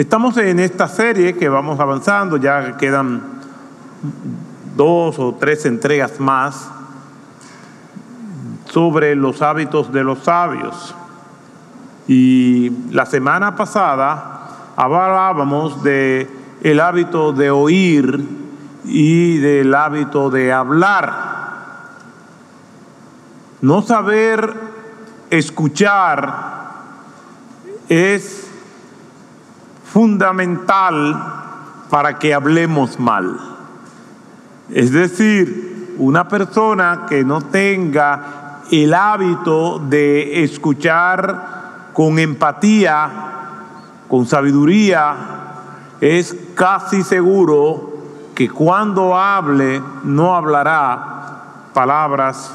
Estamos en esta serie que vamos avanzando, ya quedan dos o tres entregas más sobre los hábitos de los sabios. Y la semana pasada hablábamos de el hábito de oír y del hábito de hablar. No saber escuchar es fundamental para que hablemos mal. Es decir, una persona que no tenga el hábito de escuchar con empatía, con sabiduría, es casi seguro que cuando hable no hablará palabras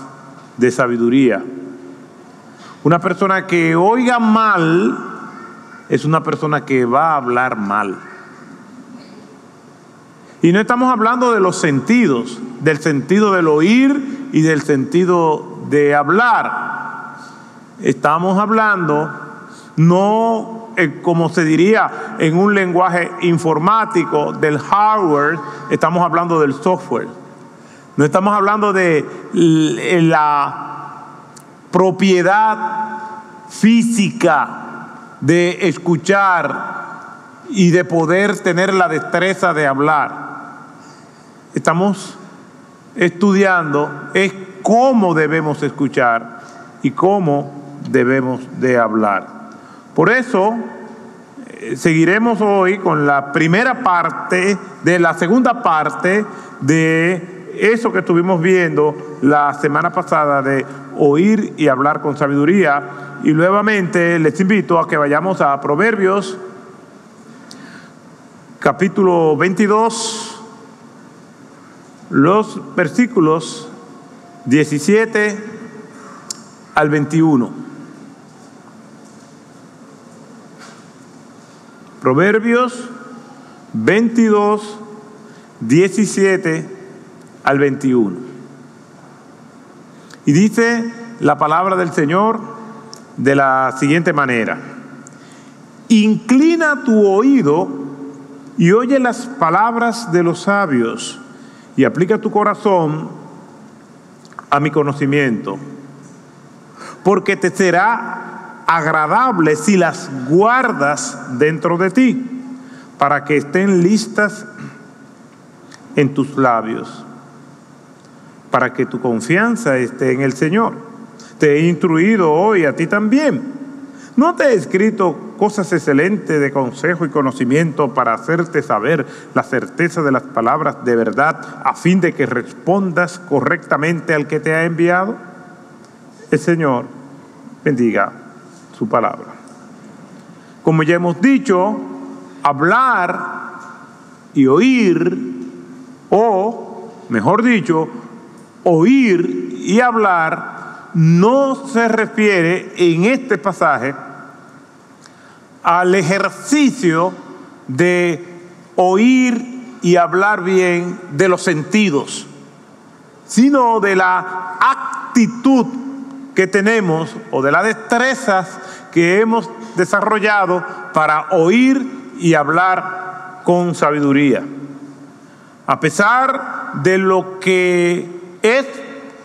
de sabiduría. Una persona que oiga mal es una persona que va a hablar mal. Y no estamos hablando de los sentidos, del sentido del oír y del sentido de hablar. Estamos hablando no eh, como se diría en un lenguaje informático del hardware, estamos hablando del software. No estamos hablando de la propiedad física de escuchar y de poder tener la destreza de hablar. Estamos estudiando es cómo debemos escuchar y cómo debemos de hablar. Por eso eh, seguiremos hoy con la primera parte de la segunda parte de eso que estuvimos viendo la semana pasada de oír y hablar con sabiduría. Y nuevamente les invito a que vayamos a Proverbios capítulo 22, los versículos 17 al 21. Proverbios 22, 17 al 21. Y dice la palabra del Señor de la siguiente manera. Inclina tu oído y oye las palabras de los sabios y aplica tu corazón a mi conocimiento, porque te será agradable si las guardas dentro de ti, para que estén listas en tus labios para que tu confianza esté en el Señor. Te he instruido hoy a ti también. No te he escrito cosas excelentes de consejo y conocimiento para hacerte saber la certeza de las palabras de verdad a fin de que respondas correctamente al que te ha enviado. El Señor bendiga su palabra. Como ya hemos dicho, hablar y oír, o mejor dicho, oír y hablar no se refiere en este pasaje al ejercicio de oír y hablar bien de los sentidos, sino de la actitud que tenemos o de las destrezas que hemos desarrollado para oír y hablar con sabiduría. A pesar de lo que es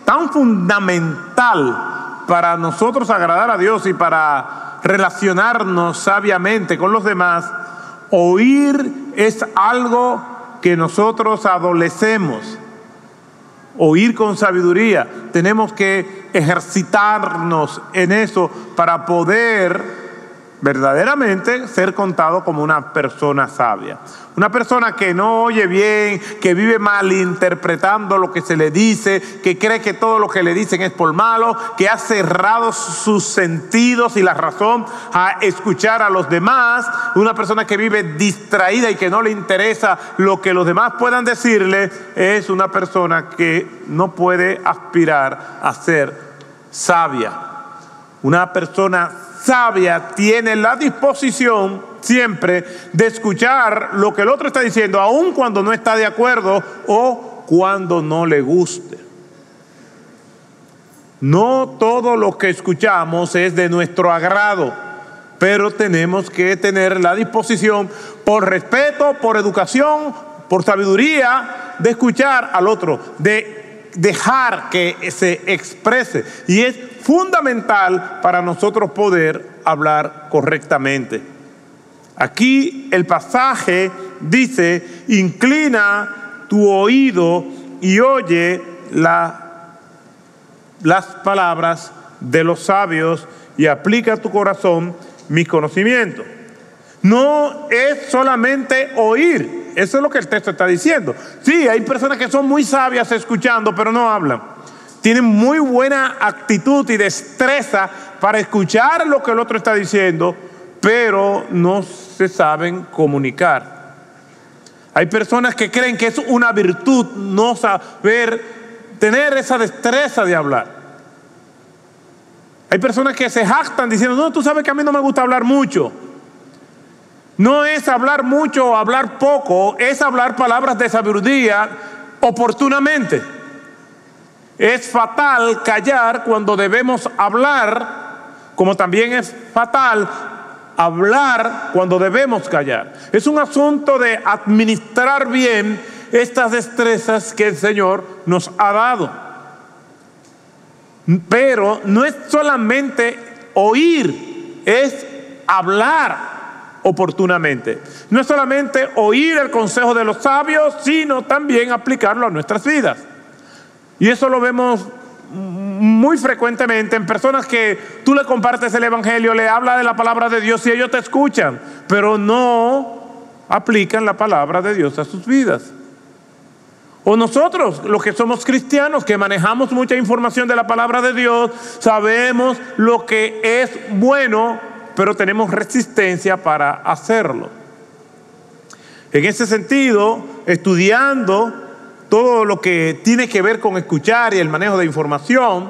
tan fundamental para nosotros agradar a Dios y para relacionarnos sabiamente con los demás, oír es algo que nosotros adolecemos. Oír con sabiduría. Tenemos que ejercitarnos en eso para poder verdaderamente ser contado como una persona sabia. Una persona que no oye bien, que vive malinterpretando lo que se le dice, que cree que todo lo que le dicen es por malo, que ha cerrado sus sentidos y la razón a escuchar a los demás. Una persona que vive distraída y que no le interesa lo que los demás puedan decirle, es una persona que no puede aspirar a ser sabia. Una persona sabia tiene la disposición siempre de escuchar lo que el otro está diciendo, aun cuando no está de acuerdo o cuando no le guste. No todo lo que escuchamos es de nuestro agrado. pero tenemos que tener la disposición, por respeto, por educación, por sabiduría, de escuchar al otro, de dejar que se exprese. Y es fundamental para nosotros poder hablar correctamente. Aquí el pasaje dice, inclina tu oído y oye la, las palabras de los sabios y aplica a tu corazón mi conocimiento. No es solamente oír, eso es lo que el texto está diciendo. Sí, hay personas que son muy sabias escuchando, pero no hablan. Tienen muy buena actitud y destreza para escuchar lo que el otro está diciendo, pero no se saben comunicar. Hay personas que creen que es una virtud no saber tener esa destreza de hablar. Hay personas que se jactan diciendo, no, tú sabes que a mí no me gusta hablar mucho. No es hablar mucho o hablar poco, es hablar palabras de sabiduría oportunamente. Es fatal callar cuando debemos hablar, como también es fatal hablar cuando debemos callar. Es un asunto de administrar bien estas destrezas que el Señor nos ha dado. Pero no es solamente oír, es hablar oportunamente. No es solamente oír el consejo de los sabios, sino también aplicarlo a nuestras vidas. Y eso lo vemos muy frecuentemente en personas que tú le compartes el Evangelio, le habla de la palabra de Dios y ellos te escuchan, pero no aplican la palabra de Dios a sus vidas. O nosotros, los que somos cristianos, que manejamos mucha información de la palabra de Dios, sabemos lo que es bueno, pero tenemos resistencia para hacerlo. En ese sentido, estudiando todo lo que tiene que ver con escuchar y el manejo de información,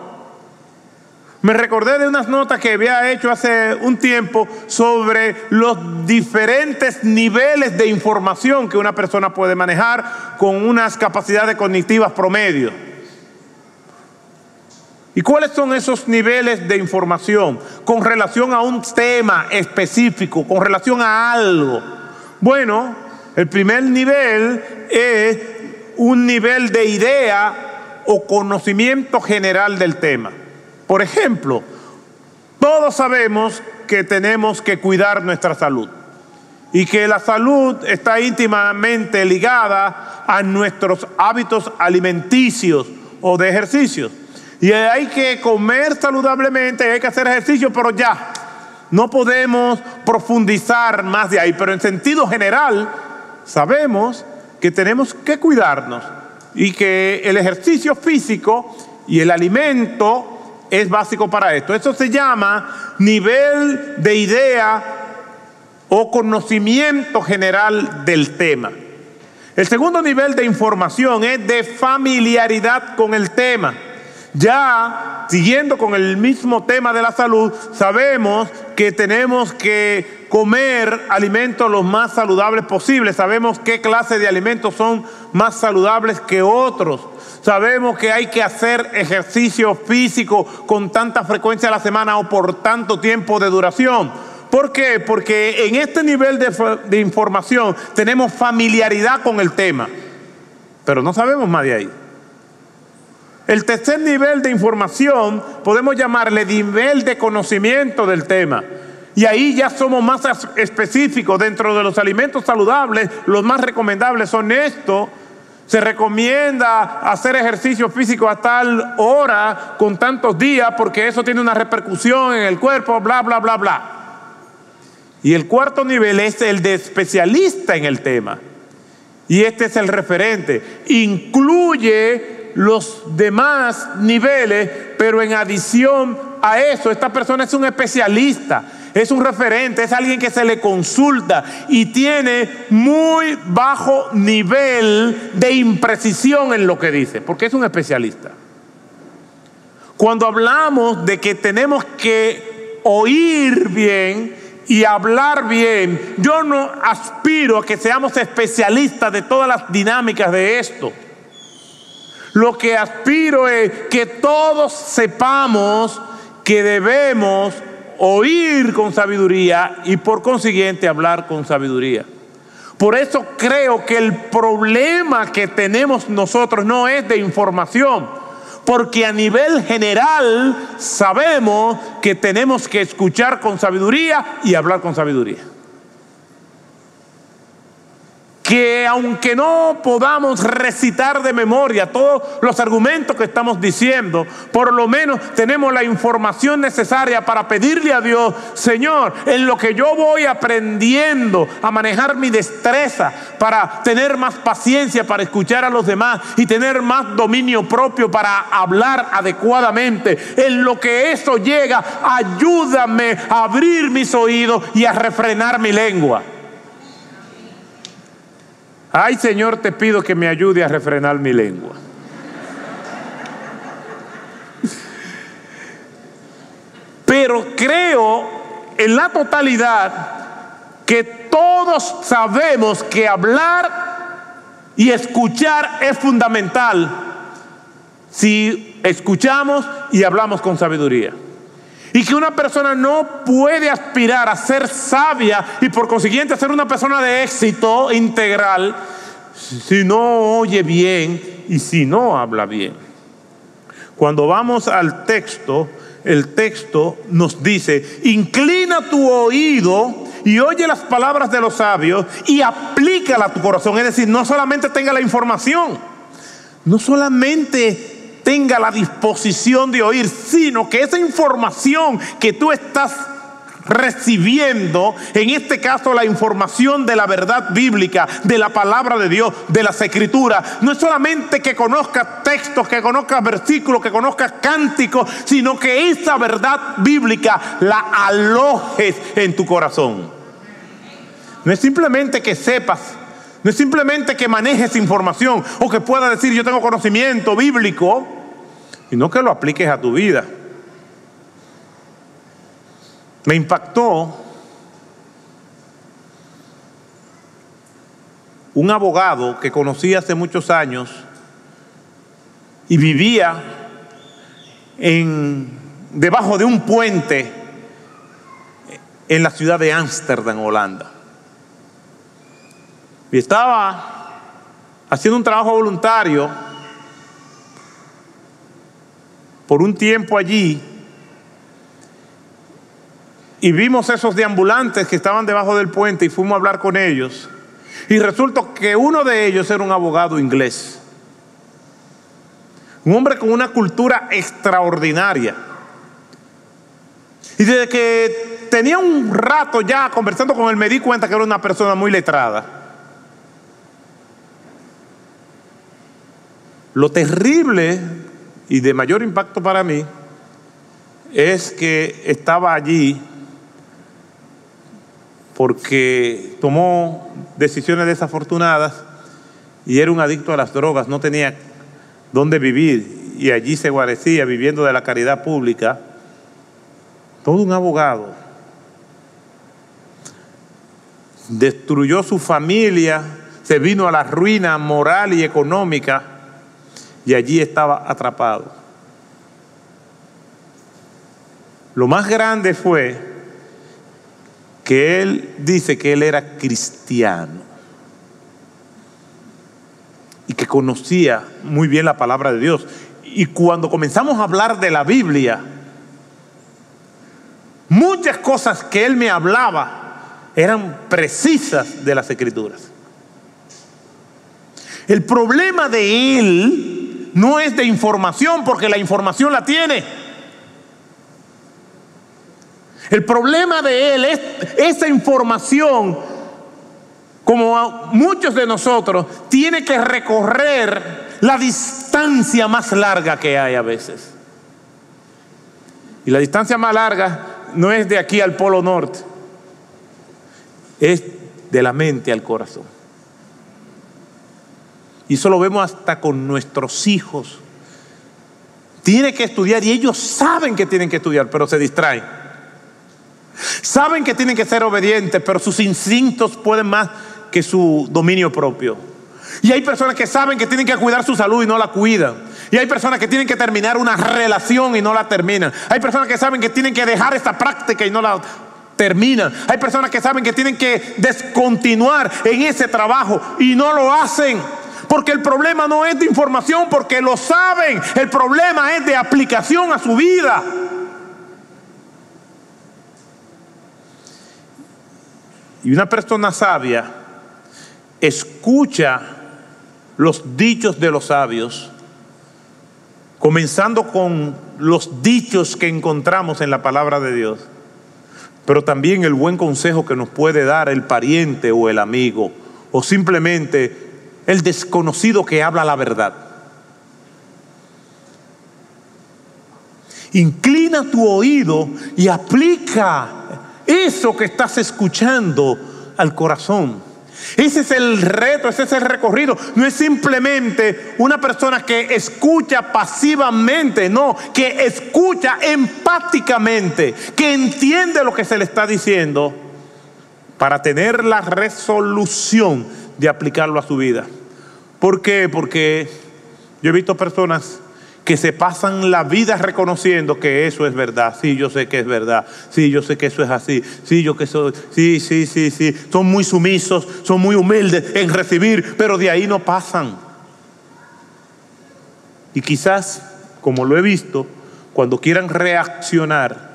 me recordé de unas notas que había hecho hace un tiempo sobre los diferentes niveles de información que una persona puede manejar con unas capacidades cognitivas promedio. ¿Y cuáles son esos niveles de información con relación a un tema específico, con relación a algo? Bueno, el primer nivel es un nivel de idea o conocimiento general del tema. Por ejemplo, todos sabemos que tenemos que cuidar nuestra salud y que la salud está íntimamente ligada a nuestros hábitos alimenticios o de ejercicios. Y hay que comer saludablemente, hay que hacer ejercicio, pero ya, no podemos profundizar más de ahí. Pero en sentido general, sabemos que tenemos que cuidarnos y que el ejercicio físico y el alimento es básico para esto. Eso se llama nivel de idea o conocimiento general del tema. El segundo nivel de información es de familiaridad con el tema. Ya siguiendo con el mismo tema de la salud, sabemos que tenemos que comer alimentos los más saludables posibles. Sabemos qué clase de alimentos son más saludables que otros. Sabemos que hay que hacer ejercicio físico con tanta frecuencia a la semana o por tanto tiempo de duración. ¿Por qué? Porque en este nivel de, de información tenemos familiaridad con el tema, pero no sabemos más de ahí. El tercer nivel de información podemos llamarle nivel de conocimiento del tema. Y ahí ya somos más específicos dentro de los alimentos saludables. Los más recomendables son estos se recomienda hacer ejercicio físico a tal hora con tantos días porque eso tiene una repercusión en el cuerpo, bla, bla, bla, bla. Y el cuarto nivel es el de especialista en el tema. Y este es el referente. Incluye los demás niveles, pero en adición a eso, esta persona es un especialista es un referente, es alguien que se le consulta y tiene muy bajo nivel de imprecisión en lo que dice, porque es un especialista. Cuando hablamos de que tenemos que oír bien y hablar bien, yo no aspiro a que seamos especialistas de todas las dinámicas de esto. Lo que aspiro es que todos sepamos que debemos oír con sabiduría y por consiguiente hablar con sabiduría. Por eso creo que el problema que tenemos nosotros no es de información, porque a nivel general sabemos que tenemos que escuchar con sabiduría y hablar con sabiduría que aunque no podamos recitar de memoria todos los argumentos que estamos diciendo, por lo menos tenemos la información necesaria para pedirle a Dios, Señor, en lo que yo voy aprendiendo a manejar mi destreza, para tener más paciencia, para escuchar a los demás y tener más dominio propio para hablar adecuadamente, en lo que eso llega, ayúdame a abrir mis oídos y a refrenar mi lengua. Ay Señor, te pido que me ayude a refrenar mi lengua. Pero creo en la totalidad que todos sabemos que hablar y escuchar es fundamental si escuchamos y hablamos con sabiduría. Y que una persona no puede aspirar a ser sabia y por consiguiente a ser una persona de éxito integral si no oye bien y si no habla bien. Cuando vamos al texto, el texto nos dice, inclina tu oído y oye las palabras de los sabios y aplícala a tu corazón. Es decir, no solamente tenga la información, no solamente tenga la disposición de oír, sino que esa información que tú estás recibiendo, en este caso la información de la verdad bíblica, de la palabra de Dios, de las escrituras, no es solamente que conozcas textos, que conozcas versículos, que conozcas cánticos, sino que esa verdad bíblica la alojes en tu corazón. No es simplemente que sepas, no es simplemente que manejes información o que puedas decir yo tengo conocimiento bíblico, y no que lo apliques a tu vida. Me impactó un abogado que conocí hace muchos años y vivía en, debajo de un puente en la ciudad de Ámsterdam, Holanda. Y estaba haciendo un trabajo voluntario por un tiempo allí y vimos esos deambulantes que estaban debajo del puente y fuimos a hablar con ellos. Y resultó que uno de ellos era un abogado inglés. Un hombre con una cultura extraordinaria. Y desde que tenía un rato ya conversando con él me di cuenta que era una persona muy letrada. Lo terrible y de mayor impacto para mí es que estaba allí porque tomó decisiones desafortunadas y era un adicto a las drogas, no tenía dónde vivir y allí se guarecía viviendo de la caridad pública. Todo un abogado. Destruyó su familia, se vino a la ruina moral y económica y allí estaba atrapado. Lo más grande fue que él dice que él era cristiano y que conocía muy bien la palabra de Dios. Y cuando comenzamos a hablar de la Biblia, muchas cosas que él me hablaba eran precisas de las escrituras. El problema de él no es de información porque la información la tiene. El problema de él es esa información, como muchos de nosotros, tiene que recorrer la distancia más larga que hay a veces. Y la distancia más larga no es de aquí al Polo Norte, es de la mente al corazón. Y eso lo vemos hasta con nuestros hijos. Tiene que estudiar y ellos saben que tienen que estudiar, pero se distraen. Saben que tienen que ser obedientes, pero sus instintos pueden más que su dominio propio. Y hay personas que saben que tienen que cuidar su salud y no la cuidan. Y hay personas que tienen que terminar una relación y no la terminan. Hay personas que saben que tienen que dejar esta práctica y no la terminan. Hay personas que saben que tienen que descontinuar en ese trabajo y no lo hacen. Porque el problema no es de información, porque lo saben. El problema es de aplicación a su vida. Y una persona sabia escucha los dichos de los sabios, comenzando con los dichos que encontramos en la palabra de Dios, pero también el buen consejo que nos puede dar el pariente o el amigo, o simplemente el desconocido que habla la verdad. Inclina tu oído y aplica eso que estás escuchando al corazón. Ese es el reto, ese es el recorrido. No es simplemente una persona que escucha pasivamente, no, que escucha empáticamente, que entiende lo que se le está diciendo para tener la resolución de aplicarlo a su vida. ¿Por qué? Porque yo he visto personas que se pasan la vida reconociendo que eso es verdad. Sí, yo sé que es verdad. Sí, yo sé que eso es así. Sí, yo que soy. Sí, sí, sí, sí. Son muy sumisos, son muy humildes en recibir, pero de ahí no pasan. Y quizás, como lo he visto, cuando quieran reaccionar,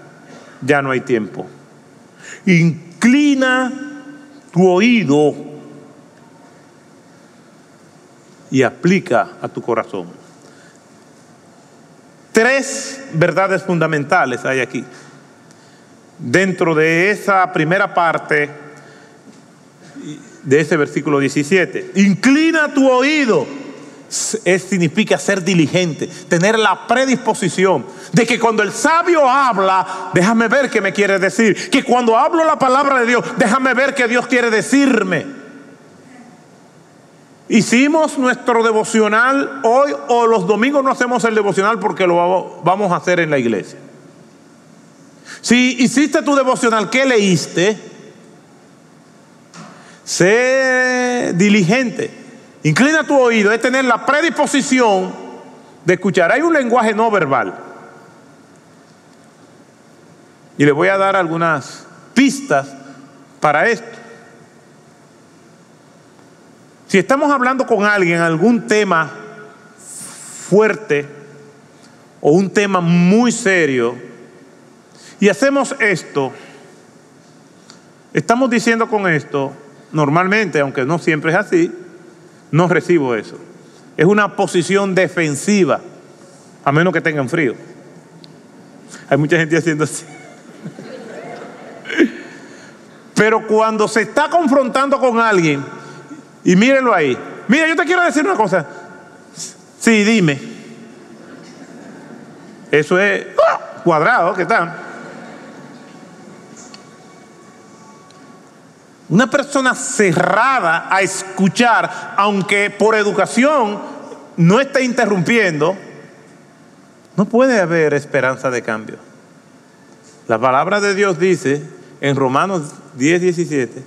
ya no hay tiempo. Inclina tu oído y aplica a tu corazón. Tres verdades fundamentales hay aquí. Dentro de esa primera parte de ese versículo 17. Inclina tu oído. Es, significa ser diligente, tener la predisposición de que cuando el sabio habla, déjame ver qué me quiere decir. Que cuando hablo la palabra de Dios, déjame ver qué Dios quiere decirme. Hicimos nuestro devocional hoy o los domingos no hacemos el devocional porque lo vamos a hacer en la iglesia. Si hiciste tu devocional, ¿qué leíste? Sé diligente. Inclina tu oído, es tener la predisposición de escuchar. Hay un lenguaje no verbal. Y le voy a dar algunas pistas para esto. Si estamos hablando con alguien algún tema fuerte o un tema muy serio y hacemos esto, estamos diciendo con esto, normalmente, aunque no siempre es así, no recibo eso. Es una posición defensiva, a menos que tengan frío. Hay mucha gente haciendo así. Pero cuando se está confrontando con alguien, y mírenlo ahí. Mira, yo te quiero decir una cosa. Sí, dime. Eso es cuadrado que está. Una persona cerrada a escuchar, aunque por educación no esté interrumpiendo, no puede haber esperanza de cambio. La palabra de Dios dice en Romanos 10, 17,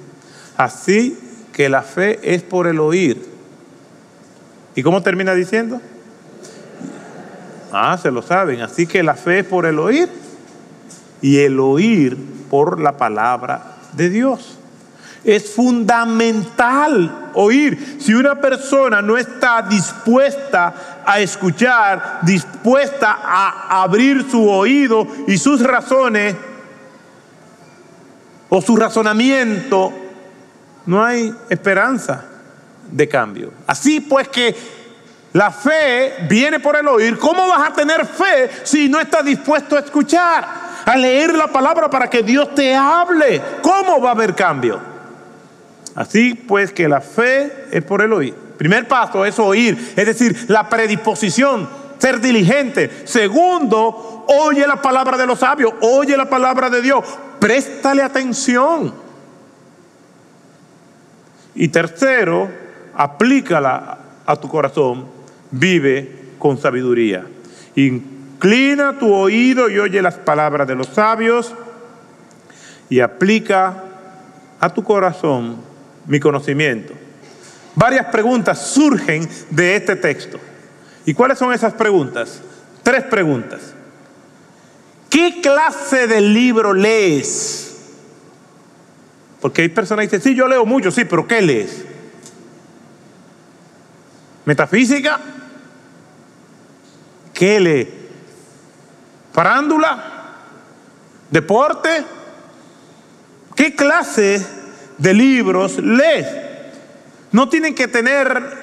así que la fe es por el oír. ¿Y cómo termina diciendo? Ah, se lo saben. Así que la fe es por el oír y el oír por la palabra de Dios. Es fundamental oír. Si una persona no está dispuesta a escuchar, dispuesta a abrir su oído y sus razones o su razonamiento no hay esperanza de cambio. Así pues que la fe viene por el oír. ¿Cómo vas a tener fe si no estás dispuesto a escuchar? A leer la palabra para que Dios te hable. ¿Cómo va a haber cambio? Así pues que la fe es por el oír. Primer paso es oír, es decir, la predisposición, ser diligente. Segundo, oye la palabra de los sabios, oye la palabra de Dios, préstale atención. Y tercero, aplícala a tu corazón, vive con sabiduría. Inclina tu oído y oye las palabras de los sabios y aplica a tu corazón mi conocimiento. Varias preguntas surgen de este texto. ¿Y cuáles son esas preguntas? Tres preguntas. ¿Qué clase de libro lees? Porque hay personas que dicen, sí, yo leo mucho, sí, pero ¿qué lees? ¿Metafísica? ¿Qué lee? ¿Farándula? ¿Deporte? ¿Qué clase de libros lees? No tienen que tener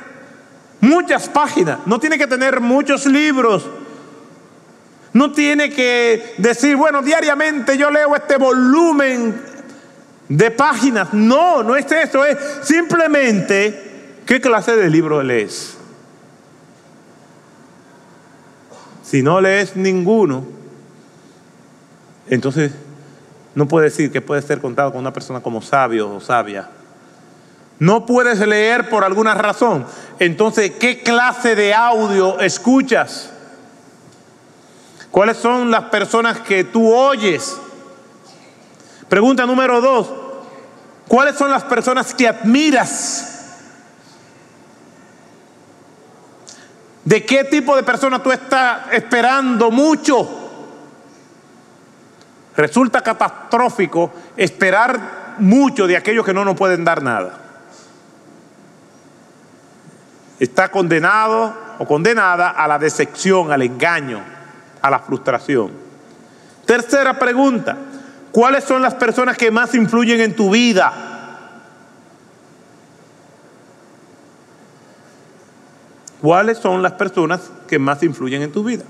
muchas páginas, no tienen que tener muchos libros. No tiene que decir, bueno, diariamente yo leo este volumen de páginas. No, no es eso, es simplemente qué clase de libro lees. Si no lees ninguno, entonces no puede decir que puede ser contado con una persona como sabio o sabia. No puedes leer por alguna razón. Entonces, ¿qué clase de audio escuchas? ¿Cuáles son las personas que tú oyes? Pregunta número dos, ¿cuáles son las personas que admiras? ¿De qué tipo de persona tú estás esperando mucho? Resulta catastrófico esperar mucho de aquellos que no nos pueden dar nada. Está condenado o condenada a la decepción, al engaño, a la frustración. Tercera pregunta, ¿Cuáles son las personas que más influyen en tu vida? ¿Cuáles son las personas que más influyen en tu vida?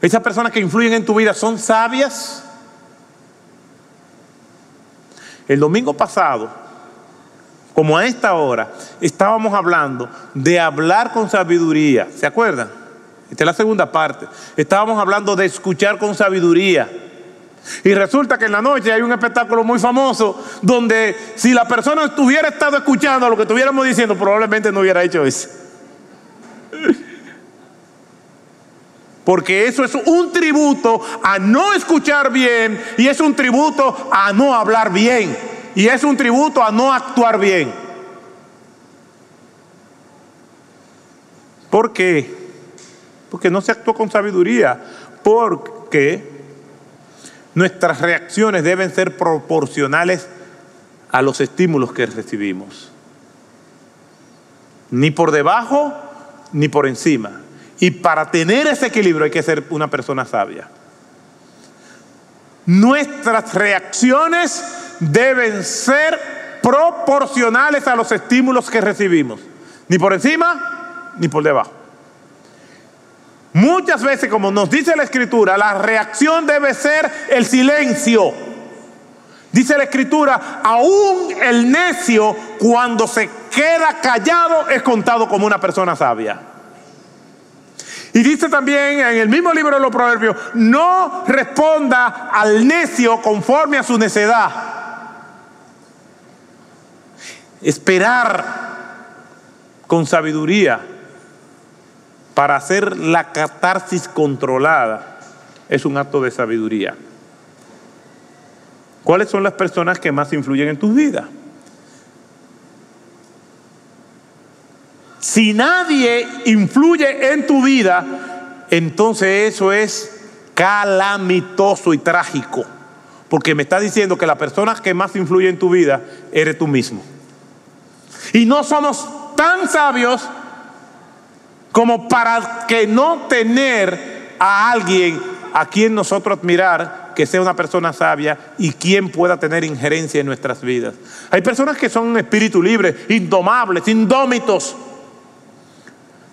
Esas personas que influyen en tu vida son sabias. El domingo pasado, como a esta hora, estábamos hablando de hablar con sabiduría. ¿Se acuerdan? Esta es la segunda parte. Estábamos hablando de escuchar con sabiduría. Y resulta que en la noche hay un espectáculo muy famoso donde si la persona hubiera estado escuchando lo que estuviéramos diciendo, probablemente no hubiera hecho eso. Porque eso es un tributo a no escuchar bien y es un tributo a no hablar bien y es un tributo a no actuar bien. ¿Por qué? Porque no se actuó con sabiduría. Porque Nuestras reacciones deben ser proporcionales a los estímulos que recibimos. Ni por debajo ni por encima. Y para tener ese equilibrio hay que ser una persona sabia. Nuestras reacciones deben ser proporcionales a los estímulos que recibimos. Ni por encima ni por debajo. Muchas veces, como nos dice la escritura, la reacción debe ser el silencio. Dice la escritura, aún el necio cuando se queda callado es contado como una persona sabia. Y dice también en el mismo libro de los proverbios, no responda al necio conforme a su necedad. Esperar con sabiduría para hacer la catarsis controlada es un acto de sabiduría. ¿Cuáles son las personas que más influyen en tu vida? Si nadie influye en tu vida, entonces eso es calamitoso y trágico. Porque me está diciendo que la persona que más influye en tu vida eres tú mismo. Y no somos tan sabios como para que no tener a alguien a quien nosotros admirar que sea una persona sabia y quien pueda tener injerencia en nuestras vidas. Hay personas que son espíritu libre, indomables, indómitos.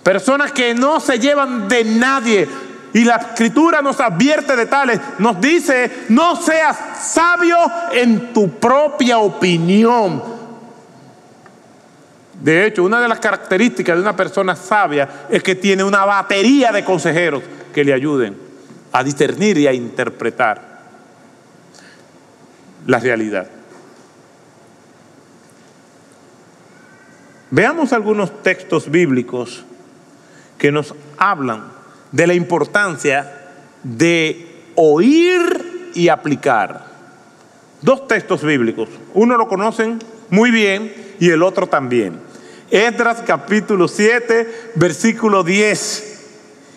Personas que no se llevan de nadie. Y la escritura nos advierte de tales. Nos dice, no seas sabio en tu propia opinión de hecho, una de las características de una persona sabia es que tiene una batería de consejeros que le ayuden a discernir y a interpretar la realidad. Veamos algunos textos bíblicos que nos hablan de la importancia de oír y aplicar. Dos textos bíblicos, uno lo conocen muy bien y el otro también. Esdras capítulo 7, versículo 10.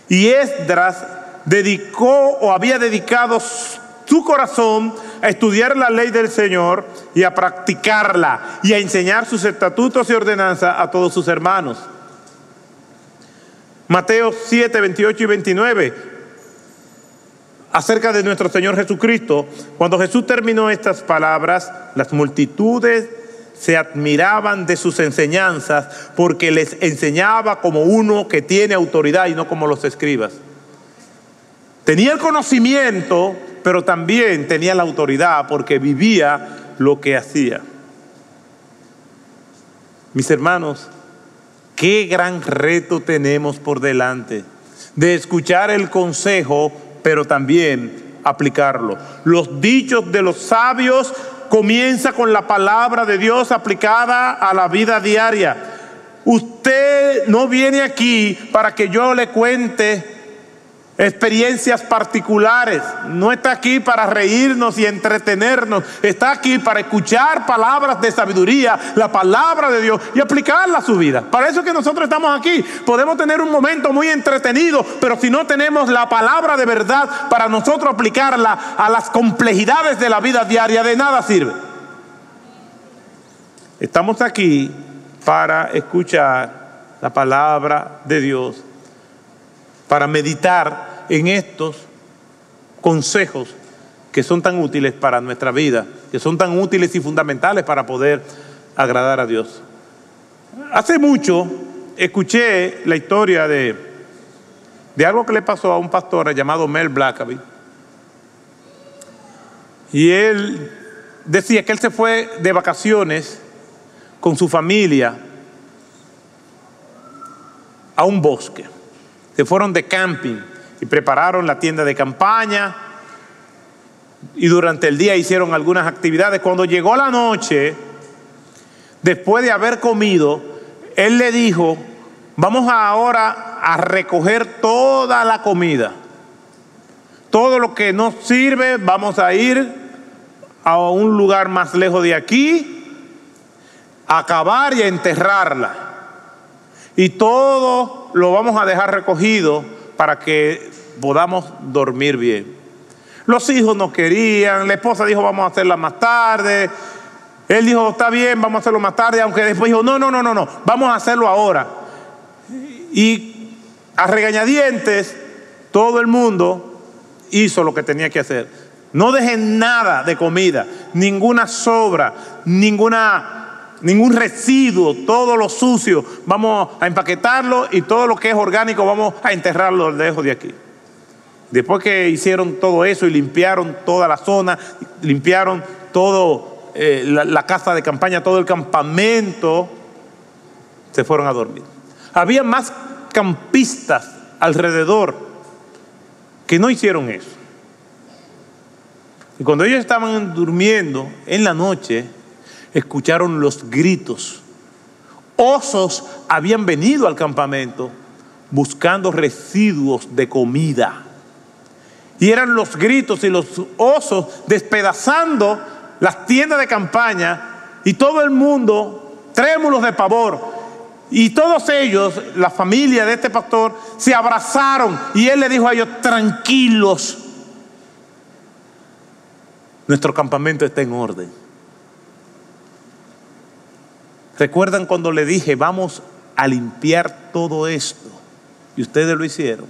Y Esdras dedicó o había dedicado su corazón a estudiar la ley del Señor y a practicarla y a enseñar sus estatutos y ordenanzas a todos sus hermanos. Mateo 7, 28 y 29, acerca de nuestro Señor Jesucristo, cuando Jesús terminó estas palabras, las multitudes se admiraban de sus enseñanzas porque les enseñaba como uno que tiene autoridad y no como los escribas. Tenía el conocimiento, pero también tenía la autoridad porque vivía lo que hacía. Mis hermanos, qué gran reto tenemos por delante de escuchar el consejo, pero también aplicarlo. Los dichos de los sabios comienza con la palabra de Dios aplicada a la vida diaria. Usted no viene aquí para que yo le cuente experiencias particulares. No está aquí para reírnos y entretenernos. Está aquí para escuchar palabras de sabiduría, la palabra de Dios y aplicarla a su vida. Para eso es que nosotros estamos aquí. Podemos tener un momento muy entretenido, pero si no tenemos la palabra de verdad para nosotros aplicarla a las complejidades de la vida diaria, de nada sirve. Estamos aquí para escuchar la palabra de Dios, para meditar en estos consejos que son tan útiles para nuestra vida, que son tan útiles y fundamentales para poder agradar a Dios. Hace mucho escuché la historia de, de algo que le pasó a un pastor llamado Mel Blackaby. Y él decía que él se fue de vacaciones con su familia a un bosque. Se fueron de camping y prepararon la tienda de campaña y durante el día hicieron algunas actividades. Cuando llegó la noche, después de haber comido, él le dijo, vamos ahora a recoger toda la comida. Todo lo que nos sirve, vamos a ir a un lugar más lejos de aquí, a acabar y a enterrarla. Y todo lo vamos a dejar recogido para que podamos dormir bien. Los hijos no querían, la esposa dijo vamos a hacerla más tarde, él dijo está bien, vamos a hacerlo más tarde, aunque después dijo no, no, no, no, no, vamos a hacerlo ahora. Y a regañadientes, todo el mundo hizo lo que tenía que hacer. No dejen nada de comida, ninguna sobra, ninguna ningún residuo, todo lo sucio, vamos a empaquetarlo y todo lo que es orgánico vamos a enterrarlo lejos de aquí. Después que hicieron todo eso y limpiaron toda la zona, limpiaron todo eh, la, casa de campaña, todo el campamento, se fueron a dormir. Había más campistas alrededor que no hicieron eso. Y cuando ellos estaban durmiendo en la noche, escucharon los gritos. Osos habían venido al campamento buscando residuos de comida. Y eran los gritos y los osos despedazando las tiendas de campaña y todo el mundo trémulos de pavor. Y todos ellos, la familia de este pastor, se abrazaron y él le dijo a ellos, tranquilos, nuestro campamento está en orden. ¿Recuerdan cuando le dije, vamos a limpiar todo esto? Y ustedes lo hicieron.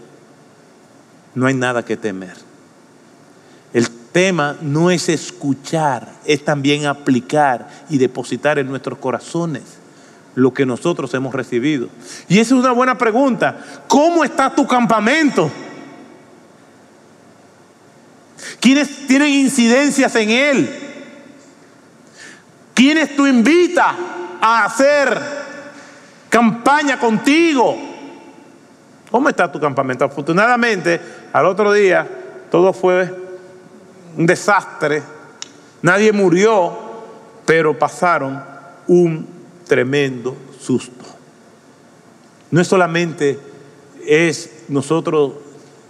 No hay nada que temer. El tema no es escuchar, es también aplicar y depositar en nuestros corazones lo que nosotros hemos recibido. Y esa es una buena pregunta. ¿Cómo está tu campamento? ¿Quiénes tienen incidencias en él? ¿Quiénes tú invitas? A hacer campaña contigo. ¿Cómo está tu campamento? Afortunadamente, al otro día todo fue un desastre. Nadie murió, pero pasaron un tremendo susto. No es solamente es nosotros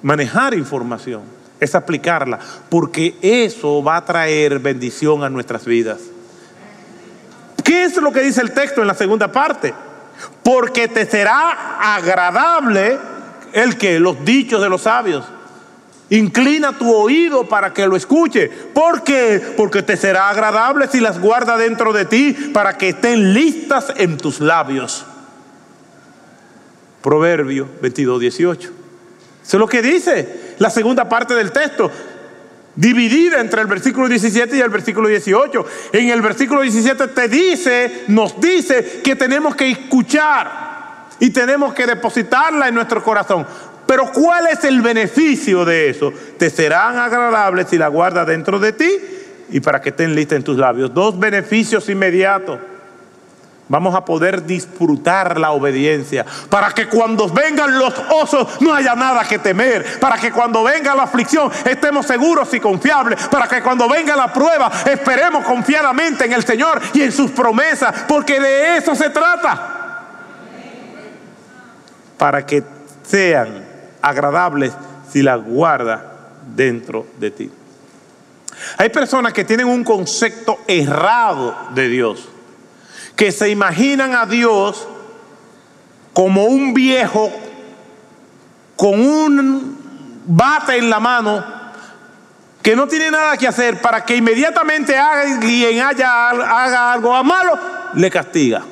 manejar información, es aplicarla, porque eso va a traer bendición a nuestras vidas. ¿Qué es lo que dice el texto en la segunda parte? porque te será agradable el que los dichos de los sabios. Inclina tu oído para que lo escuche. ¿Por qué? Porque te será agradable si las guarda dentro de ti para que estén listas en tus labios. Proverbio 22, 18. Eso es lo que dice la segunda parte del texto dividida entre el versículo 17 y el versículo 18. En el versículo 17 te dice, nos dice que tenemos que escuchar y tenemos que depositarla en nuestro corazón. Pero ¿cuál es el beneficio de eso? Te serán agradables si la guardas dentro de ti y para que estén listas en tus labios. Dos beneficios inmediatos vamos a poder disfrutar la obediencia. Para que cuando vengan los osos no haya nada que temer. Para que cuando venga la aflicción estemos seguros y confiables. Para que cuando venga la prueba esperemos confiadamente en el Señor y en sus promesas. Porque de eso se trata. Para que sean agradables si las guarda dentro de ti. Hay personas que tienen un concepto errado de Dios que se imaginan a Dios como un viejo con un bate en la mano que no tiene nada que hacer para que inmediatamente alguien haga algo malo, le castiga.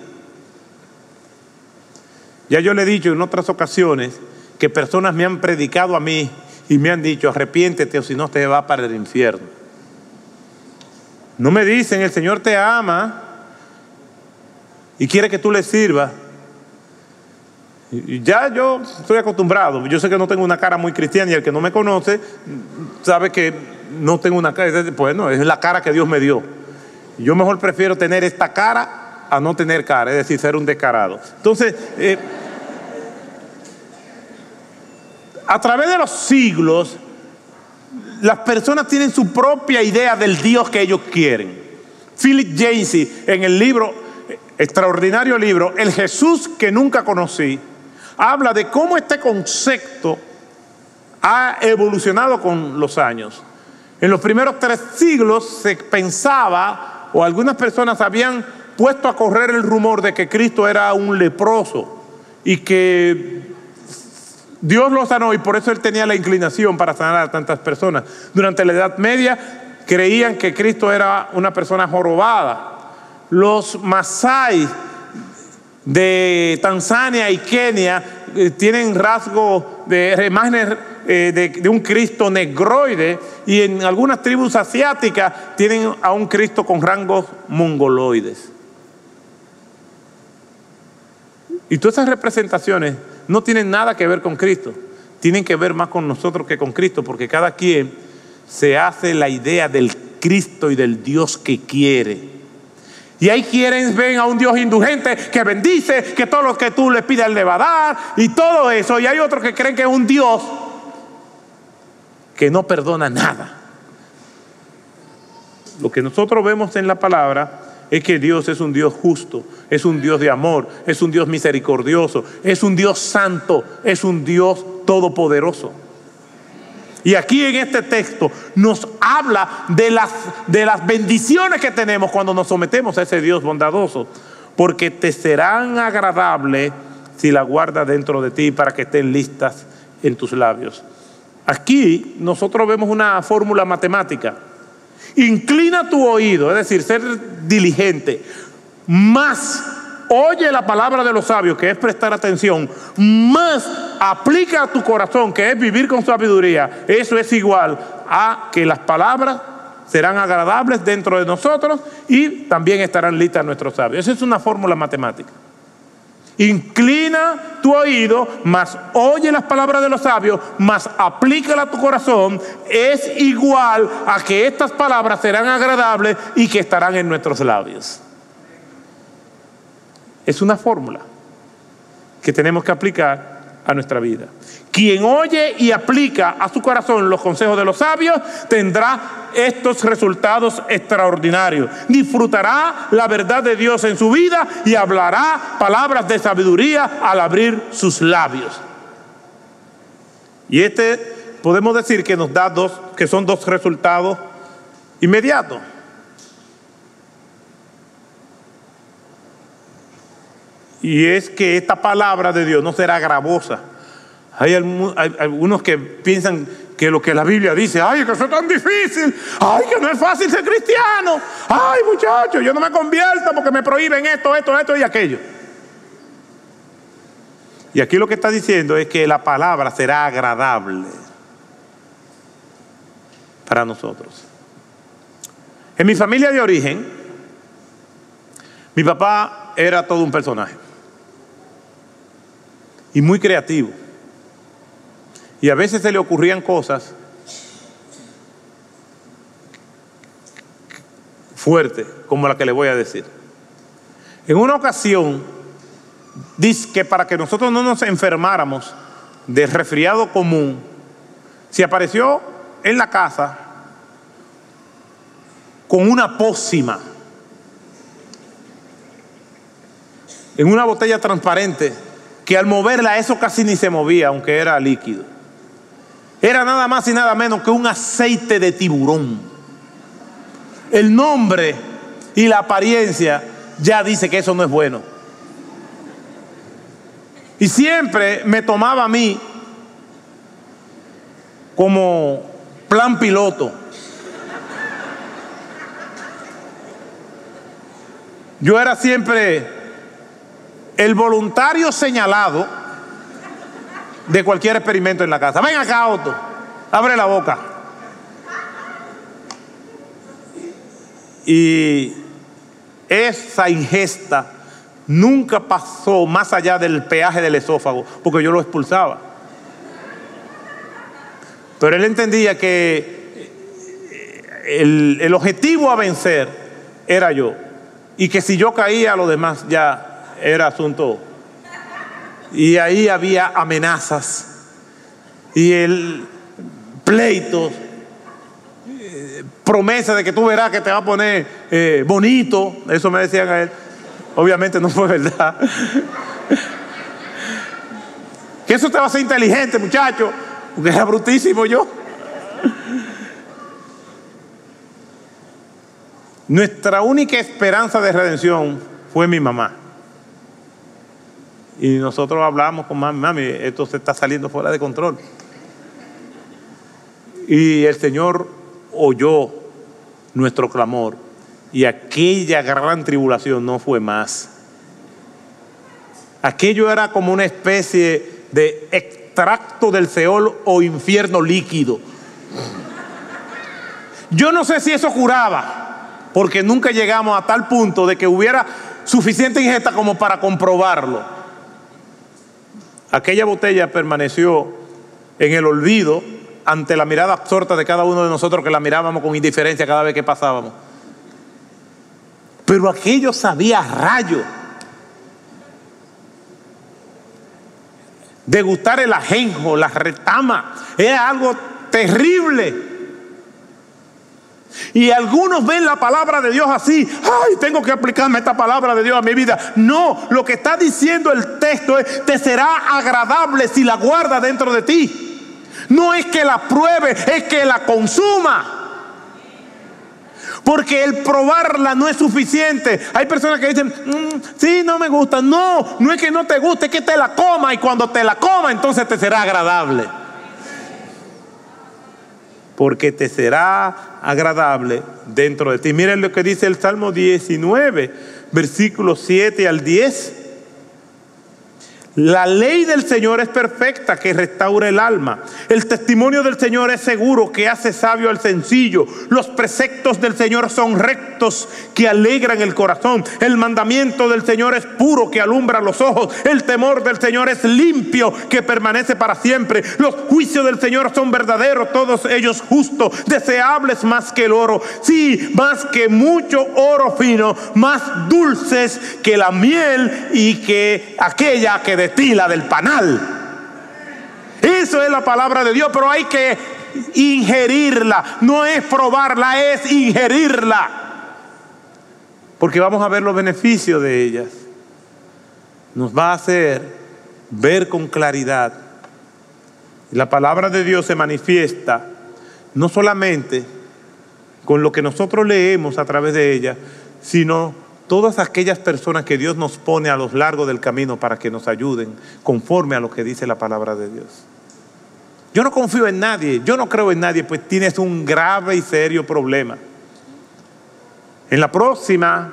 Ya yo le he dicho en otras ocasiones que personas me han predicado a mí y me han dicho, arrepiéntete o si no te va para el infierno. No me dicen, el Señor te ama, y quiere que tú le sirvas. Ya yo estoy acostumbrado, yo sé que no tengo una cara muy cristiana y el que no me conoce sabe que no tengo una cara, pues no, es la cara que Dios me dio. Yo mejor prefiero tener esta cara a no tener cara, es decir, ser un descarado. Entonces, eh, a través de los siglos, las personas tienen su propia idea del Dios que ellos quieren. Philip Yancey, en el libro extraordinario libro, El Jesús que nunca conocí, habla de cómo este concepto ha evolucionado con los años. En los primeros tres siglos se pensaba, o algunas personas habían puesto a correr el rumor de que Cristo era un leproso y que Dios lo sanó y por eso él tenía la inclinación para sanar a tantas personas. Durante la Edad Media creían que Cristo era una persona jorobada los Masai de Tanzania y Kenia eh, tienen rasgos de imágenes eh, de, un Cristo negroide y en algunas tribus asiáticas tienen a un Cristo con rangos mongoloides. Y todas esas representaciones no tienen nada que ver con Cristo, tienen que ver más con nosotros que con Cristo, porque cada quien se hace la idea del Cristo y del Dios que quiere. Y hay quienes ven a un Dios indulgente que bendice, que todo lo que tú le pidas le va a dar y todo eso. Y hay otros que creen que es un Dios que no perdona nada. Lo que nosotros vemos en la palabra es que Dios es un Dios justo, es un Dios de amor, es un Dios misericordioso, es un Dios santo, es un Dios todopoderoso. Y aquí en este texto nos habla de las, de las bendiciones que tenemos cuando nos sometemos a ese Dios bondadoso. Porque te serán agradables si la guardas dentro de ti para que estén listas en tus labios. Aquí nosotros vemos una fórmula matemática. Inclina tu oído, es decir, ser diligente, más oye la palabra de los sabios, que es prestar atención, más aplica a tu corazón, que es vivir con sabiduría, eso es igual a que las palabras serán agradables dentro de nosotros y también estarán listas nuestros sabios. Esa es una fórmula matemática. Inclina tu oído, más oye las palabras de los sabios, más aplícala a tu corazón, es igual a que estas palabras serán agradables y que estarán en nuestros labios. Es una fórmula que tenemos que aplicar a nuestra vida. Quien oye y aplica a su corazón los consejos de los sabios tendrá estos resultados extraordinarios. Disfrutará la verdad de Dios en su vida y hablará palabras de sabiduría al abrir sus labios. Y este podemos decir que nos da dos, que son dos resultados inmediatos. Y es que esta palabra de Dios no será gravosa. Hay, algunos que piensan que lo que la Biblia dice, ay, que eso es tan difícil, ay, que no es fácil ser cristiano, ay, muchachos, yo no me convierto porque me prohíben esto, esto, esto y aquello. Y aquí lo que está diciendo es que la palabra será agradable para nosotros. En mi familia de origen, mi papá era todo un personaje y muy creativo. Y a veces se le ocurrían cosas fuertes, como la que le voy a decir. En una ocasión, dice que para que nosotros no nos enfermáramos de resfriado común, se apareció en la casa con una pócima en una botella transparente que al moverla eso casi ni se movía, aunque era líquido. Era nada más y nada menos que un aceite de tiburón. El nombre y la apariencia ya dice que eso no es bueno. Y siempre me tomaba a mí como plan piloto. Yo era siempre el voluntario señalado de cualquier experimento en la casa. Ven acá, Otto, abre la boca. Y esa ingesta nunca pasó más allá del peaje del esófago, porque yo lo expulsaba. Pero él entendía que el, el objetivo a vencer era yo. Y que si yo caía, lo demás ya era asunto y ahí había amenazas y el pleito, promesa de que tú verás que te va a poner eh, bonito, eso me decían a él. Obviamente no fue verdad. que eso te va a hacer inteligente, muchacho, porque era brutísimo yo. Nuestra única esperanza de redención fue mi mamá. Y nosotros hablamos con mami, mami, esto se está saliendo fuera de control. Y el Señor oyó nuestro clamor y aquella gran tribulación no fue más. Aquello era como una especie de extracto del Seol o infierno líquido. Yo no sé si eso curaba, porque nunca llegamos a tal punto de que hubiera suficiente ingesta como para comprobarlo. Aquella botella permaneció en el olvido ante la mirada absorta de cada uno de nosotros que la mirábamos con indiferencia cada vez que pasábamos. Pero aquello sabía rayo. Degustar el ajenjo, la retama, era algo terrible. Y algunos ven la palabra de Dios así, ay, tengo que aplicarme esta palabra de Dios a mi vida. No, lo que está diciendo el texto es, te será agradable si la guardas dentro de ti. No es que la pruebe, es que la consuma. Porque el probarla no es suficiente. Hay personas que dicen, mm, sí, no me gusta. No, no es que no te guste, es que te la coma. Y cuando te la coma, entonces te será agradable porque te será agradable dentro de ti. Miren lo que dice el Salmo 19, versículos 7 al 10. La ley del Señor es perfecta, que restaura el alma. El testimonio del Señor es seguro, que hace sabio al sencillo. Los preceptos del Señor son rectos, que alegran el corazón. El mandamiento del Señor es puro, que alumbra los ojos. El temor del Señor es limpio, que permanece para siempre. Los juicios del Señor son verdaderos, todos ellos justos, deseables más que el oro. Sí, más que mucho oro fino, más dulces que la miel y que aquella que de tila del panal. Eso es la palabra de Dios, pero hay que ingerirla. No es probarla, es ingerirla. Porque vamos a ver los beneficios de ellas. Nos va a hacer ver con claridad. La palabra de Dios se manifiesta no solamente con lo que nosotros leemos a través de ella, sino todas aquellas personas que Dios nos pone a los largos del camino para que nos ayuden conforme a lo que dice la palabra de Dios. Yo no confío en nadie, yo no creo en nadie, pues tienes un grave y serio problema. En la próxima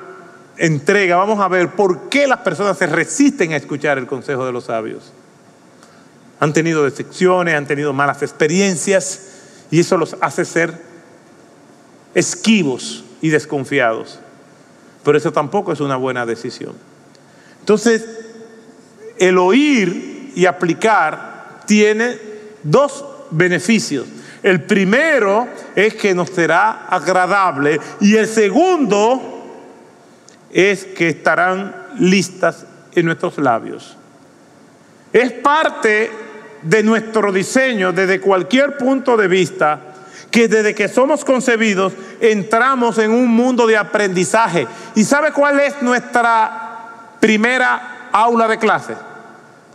entrega vamos a ver por qué las personas se resisten a escuchar el consejo de los sabios. Han tenido decepciones, han tenido malas experiencias y eso los hace ser esquivos y desconfiados. Pero eso tampoco es una buena decisión. Entonces, el oír y aplicar tiene dos beneficios. El primero es que nos será agradable y el segundo es que estarán listas en nuestros labios. Es parte de nuestro diseño desde cualquier punto de vista que desde que somos concebidos entramos en un mundo de aprendizaje. ¿Y sabe cuál es nuestra primera aula de clase?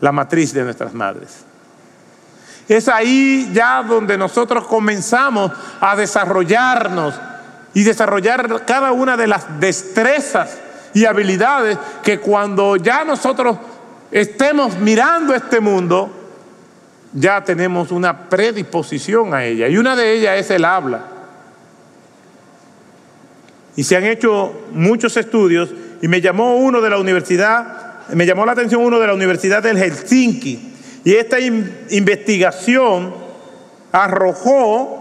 La matriz de nuestras madres. Es ahí ya donde nosotros comenzamos a desarrollarnos y desarrollar cada una de las destrezas y habilidades que cuando ya nosotros estemos mirando este mundo, ya tenemos una predisposición a ella. Y una de ellas es el habla. Y se han hecho muchos estudios y me llamó uno de la universidad, me llamó la atención uno de la Universidad del Helsinki. Y esta investigación arrojó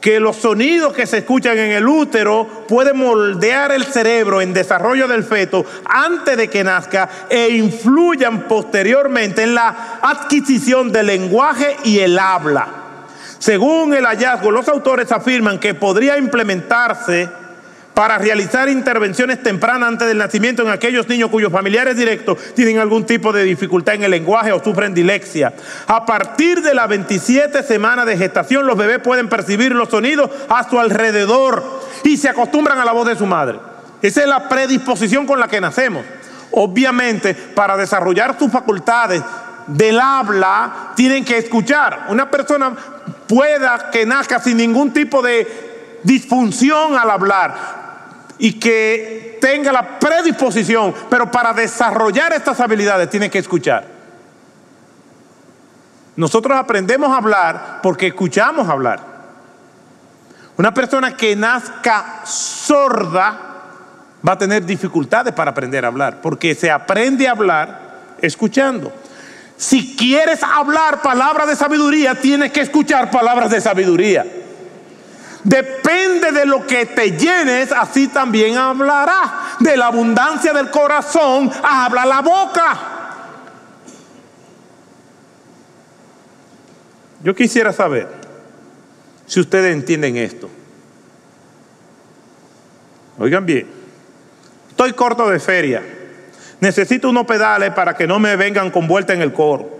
que los sonidos que se escuchan en el útero pueden moldear el cerebro en desarrollo del feto antes de que nazca e influyan posteriormente en la adquisición del lenguaje y el habla. Según el hallazgo, los autores afirman que podría implementarse para realizar intervenciones tempranas antes del nacimiento en aquellos niños cuyos familiares directos tienen algún tipo de dificultad en el lenguaje o sufren dilexia. A partir de la 27 semana de gestación, los bebés pueden percibir los sonidos a su alrededor y se acostumbran a la voz de su madre. Esa es la predisposición con la que nacemos. Obviamente, para desarrollar sus facultades del habla, tienen que escuchar. Una persona pueda que nazca sin ningún tipo de disfunción al hablar, y que tenga la predisposición, pero para desarrollar estas habilidades tiene que escuchar. Nosotros aprendemos a hablar porque escuchamos hablar. Una persona que nazca sorda va a tener dificultades para aprender a hablar, porque se aprende a hablar escuchando. Si quieres hablar palabras de sabiduría, tienes que escuchar palabras de sabiduría. Depende de lo que te llenes, así también hablará. De la abundancia del corazón habla la boca. Yo quisiera saber si ustedes entienden esto. Oigan bien, estoy corto de feria. Necesito unos pedales para que no me vengan con vuelta en el coro.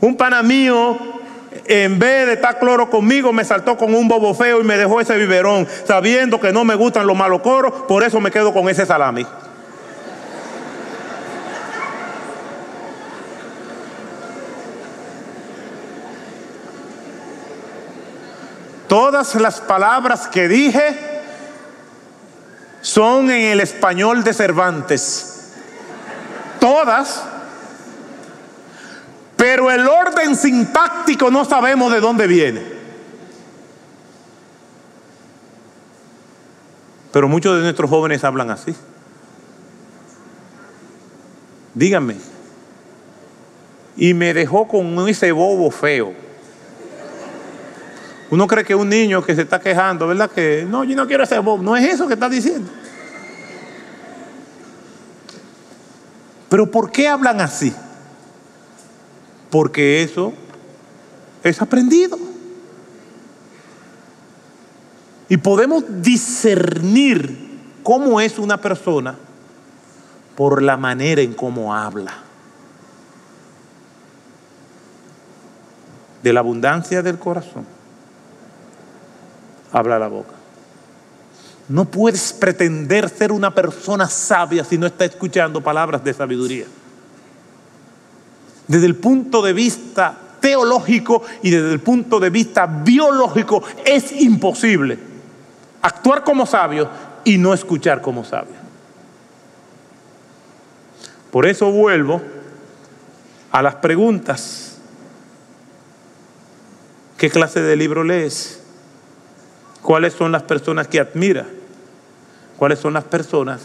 Un pana mío en vez de estar cloro conmigo, me saltó con un bobo feo y me dejó ese biberón, sabiendo que no me gustan los malos coros, por eso me quedo con ese salami. Todas las palabras que dije son en el español de Cervantes. Todas pero el orden sintáctico no sabemos de dónde viene. Pero muchos de nuestros jóvenes hablan así. Díganme. Y me dejó con ese bobo feo. Uno cree que un niño que se está quejando, ¿verdad? Que no, yo no quiero ese bobo. No es eso que está diciendo. Pero ¿por qué hablan así? Porque eso es aprendido. Y podemos discernir cómo es una persona por la manera en cómo habla. De la abundancia del corazón habla la boca. No puedes pretender ser una persona sabia si no está escuchando palabras de sabiduría desde el punto de vista teológico y desde el punto de vista biológico es imposible actuar como sabio y no escuchar como sabio. Por eso vuelvo a las preguntas. ¿Qué clase de libro lees? ¿Cuáles son las personas que admira? ¿Cuáles son las personas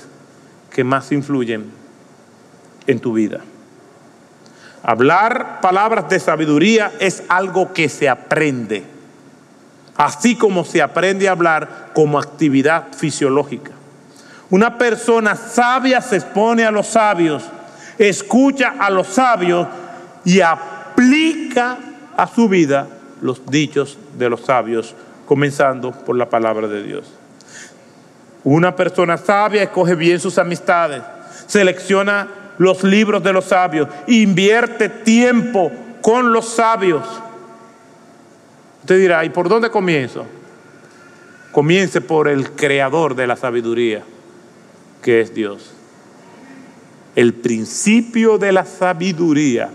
que más influyen en tu vida? Hablar palabras de sabiduría es algo que se aprende, así como se aprende a hablar como actividad fisiológica. Una persona sabia se expone a los sabios, escucha a los sabios y aplica a su vida los dichos de los sabios, comenzando por la palabra de Dios. Una persona sabia escoge bien sus amistades, selecciona los libros de los sabios, invierte tiempo con los sabios. Usted dirá, ¿y por dónde comienzo? Comience por el creador de la sabiduría, que es Dios. El principio de la sabiduría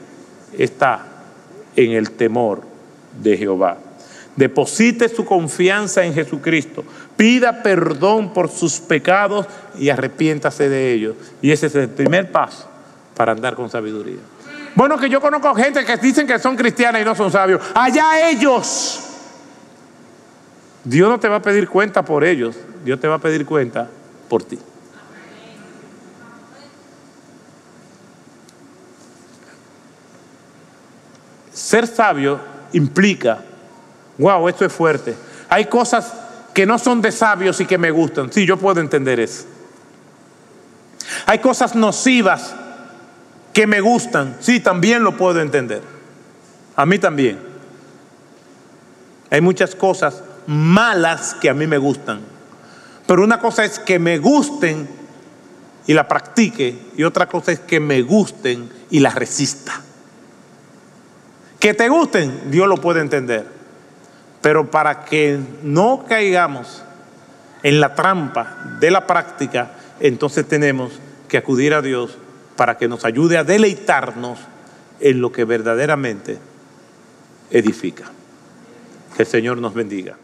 está en el temor de Jehová. Deposite su confianza en Jesucristo. Pida perdón por sus pecados y arrepiéntase de ellos. Y ese es el primer paso para andar con sabiduría. Bueno, que yo conozco gente que dicen que son cristianas y no son sabios. Allá ellos. Dios no te va a pedir cuenta por ellos, Dios te va a pedir cuenta por ti. Ser sabio implica, wow, esto es fuerte. Hay cosas que no son de sabios y que me gustan. Sí, yo puedo entender eso. Hay cosas nocivas que me gustan, sí, también lo puedo entender. A mí también. Hay muchas cosas malas que a mí me gustan. Pero una cosa es que me gusten y la practique y otra cosa es que me gusten y la resista. Que te gusten, Dios lo puede entender. Pero para que no caigamos en la trampa de la práctica, entonces tenemos que acudir a Dios para que nos ayude a deleitarnos en lo que verdaderamente edifica. Que el Señor nos bendiga.